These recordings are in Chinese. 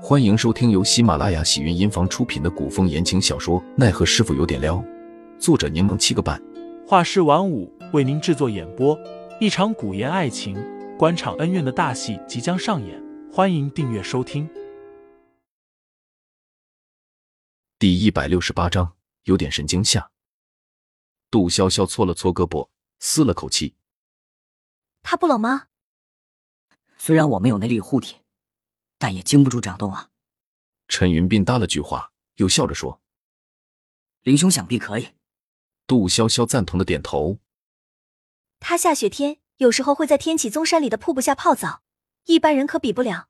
欢迎收听由喜马拉雅喜云音房出品的古风言情小说《奈何师傅有点撩》，作者柠檬七个半，画师晚舞为您制作演播。一场古言爱情、官场恩怨的大戏即将上演，欢迎订阅收听。第一百六十八章，有点神经下。杜潇潇搓了搓胳膊，嘶了口气：“他不冷吗？”虽然我没有内力护体。但也经不住掌动啊！陈云斌搭了句话，又笑着说：“林兄想必可以。”杜潇潇赞同的点头。他下雪天有时候会在天启宗山里的瀑布下泡澡，一般人可比不了。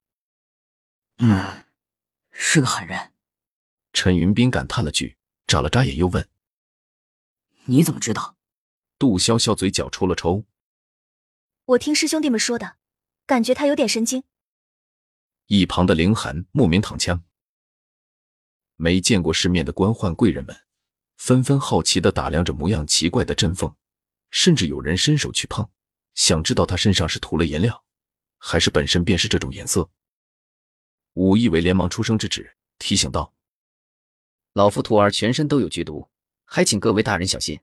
嗯，是个狠人。陈云斌感叹了句，眨了眨眼，又问：“你怎么知道？”杜潇潇嘴角抽了抽：“我听师兄弟们说的，感觉他有点神经。”一旁的凌寒莫名躺枪，没见过世面的官宦贵人们纷纷好奇的打量着模样奇怪的振凤，甚至有人伸手去碰，想知道他身上是涂了颜料，还是本身便是这种颜色。武义伟连忙出声制止，提醒道：“老夫徒儿全身都有剧毒，还请各位大人小心。”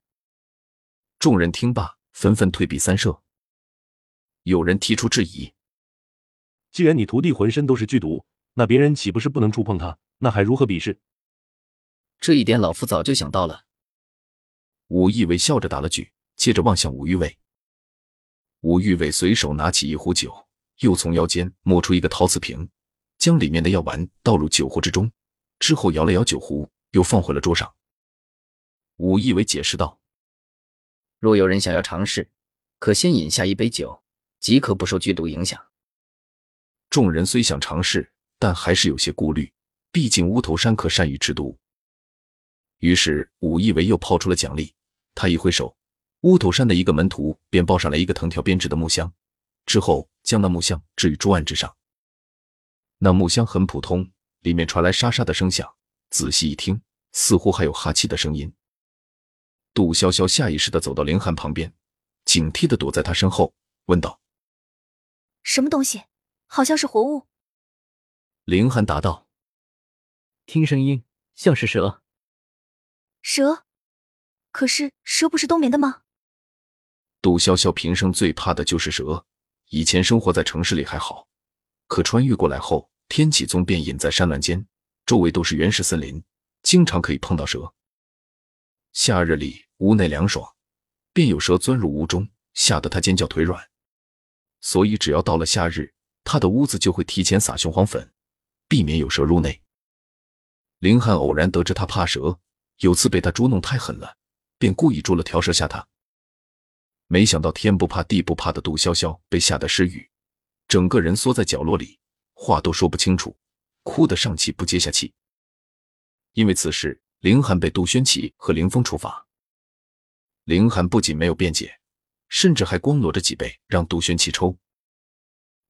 众人听罢，纷纷退避三舍。有人提出质疑。既然你徒弟浑身都是剧毒，那别人岂不是不能触碰他？那还如何比试？这一点老夫早就想到了。武义伟笑着打了句，接着望向武玉伟。武玉伟随手拿起一壶酒，又从腰间摸出一个陶瓷瓶，将里面的药丸倒入酒壶之中，之后摇了摇酒壶，又放回了桌上。武义伟解释道：“若有人想要尝试，可先饮下一杯酒，即可不受剧毒影响。”众人虽想尝试，但还是有些顾虑，毕竟乌头山可善于制毒。于是武义为又抛出了奖励，他一挥手，乌头山的一个门徒便抱上来一个藤条编制的木箱，之后将那木箱置于桌案之上。那木箱很普通，里面传来沙沙的声响，仔细一听，似乎还有哈气的声音。杜潇潇下意识的走到凌寒旁边，警惕的躲在他身后，问道：“什么东西？”好像是活物，凌寒答道：“听声音像是蛇。”蛇？可是蛇不是冬眠的吗？杜潇潇平生最怕的就是蛇。以前生活在城市里还好，可穿越过来后，天启宗便隐在山峦间，周围都是原始森林，经常可以碰到蛇。夏日里屋内凉爽，便有蛇钻入屋中，吓得他尖叫腿软。所以只要到了夏日，他的屋子就会提前撒雄黄粉，避免有蛇入内。林汉偶然得知他怕蛇，有次被他捉弄太狠了，便故意捉了条蛇吓他。没想到天不怕地不怕的杜潇潇被吓得失语，整个人缩在角落里，话都说不清楚，哭得上气不接下气。因为此事，凌寒被杜轩起和凌风处罚。凌寒不仅没有辩解，甚至还光裸着脊背让杜轩起抽。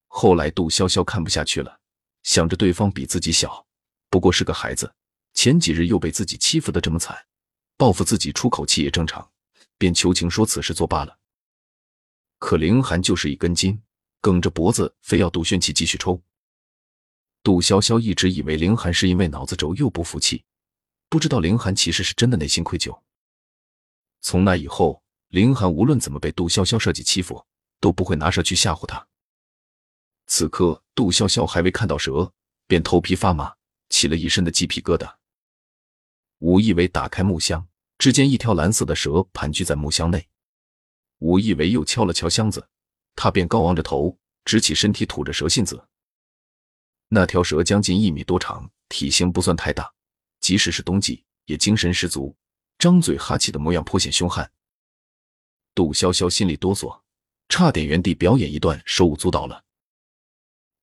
后来，杜潇潇看不下去了，想着对方比自己小，不过是个孩子，前几日又被自己欺负的这么惨，报复自己出口气也正常，便求情说此事作罢了。可凌寒就是一根筋，梗着脖子非要杜轩起继续抽。杜潇潇一直以为凌寒是因为脑子轴又不服气，不知道凌寒其实是真的内心愧疚。从那以后，凌寒无论怎么被杜潇潇设计欺负，都不会拿蛇去吓唬他。此刻，杜潇潇还未看到蛇，便头皮发麻，起了一身的鸡皮疙瘩。武义伟打开木箱，只见一条蓝色的蛇盘踞在木箱内。武义伟又敲了敲箱子，他便高昂着头，直起身体，吐着蛇信子。那条蛇将近一米多长，体型不算太大，即使是冬季也精神十足，张嘴哈气的模样颇显凶悍。杜潇潇心里哆嗦，差点原地表演一段手舞足蹈了。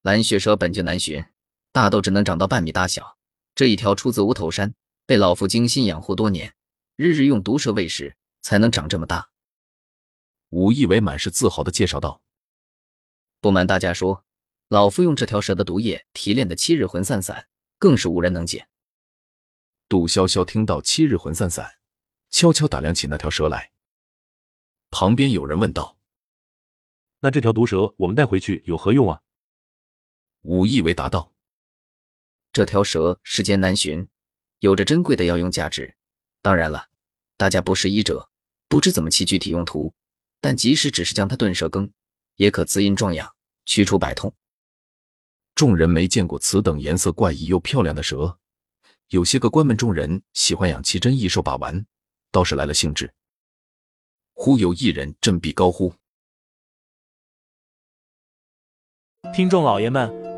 蓝血蛇本就难寻，大豆只能长到半米大小。这一条出自乌头山，被老夫精心养护多年，日日用毒蛇喂食，才能长这么大。武义伟满是自豪的介绍道：“不瞒大家说，老夫用这条蛇的毒液提炼的七日魂散散，更是无人能解。”杜潇潇听到七日魂散散，悄悄打量起那条蛇来。旁边有人问道：“那这条毒蛇我们带回去有何用啊？”武艺为达道：“这条蛇世间难寻，有着珍贵的药用价值。当然了，大家不是医者，不知怎么其具体用途。但即使只是将它炖蛇羹，也可滋阴壮阳，驱除百痛。众人没见过此等颜色怪异又漂亮的蛇，有些个关门众人喜欢养奇珍异兽把玩，倒是来了兴致。忽有一人振臂高呼：“听众老爷们，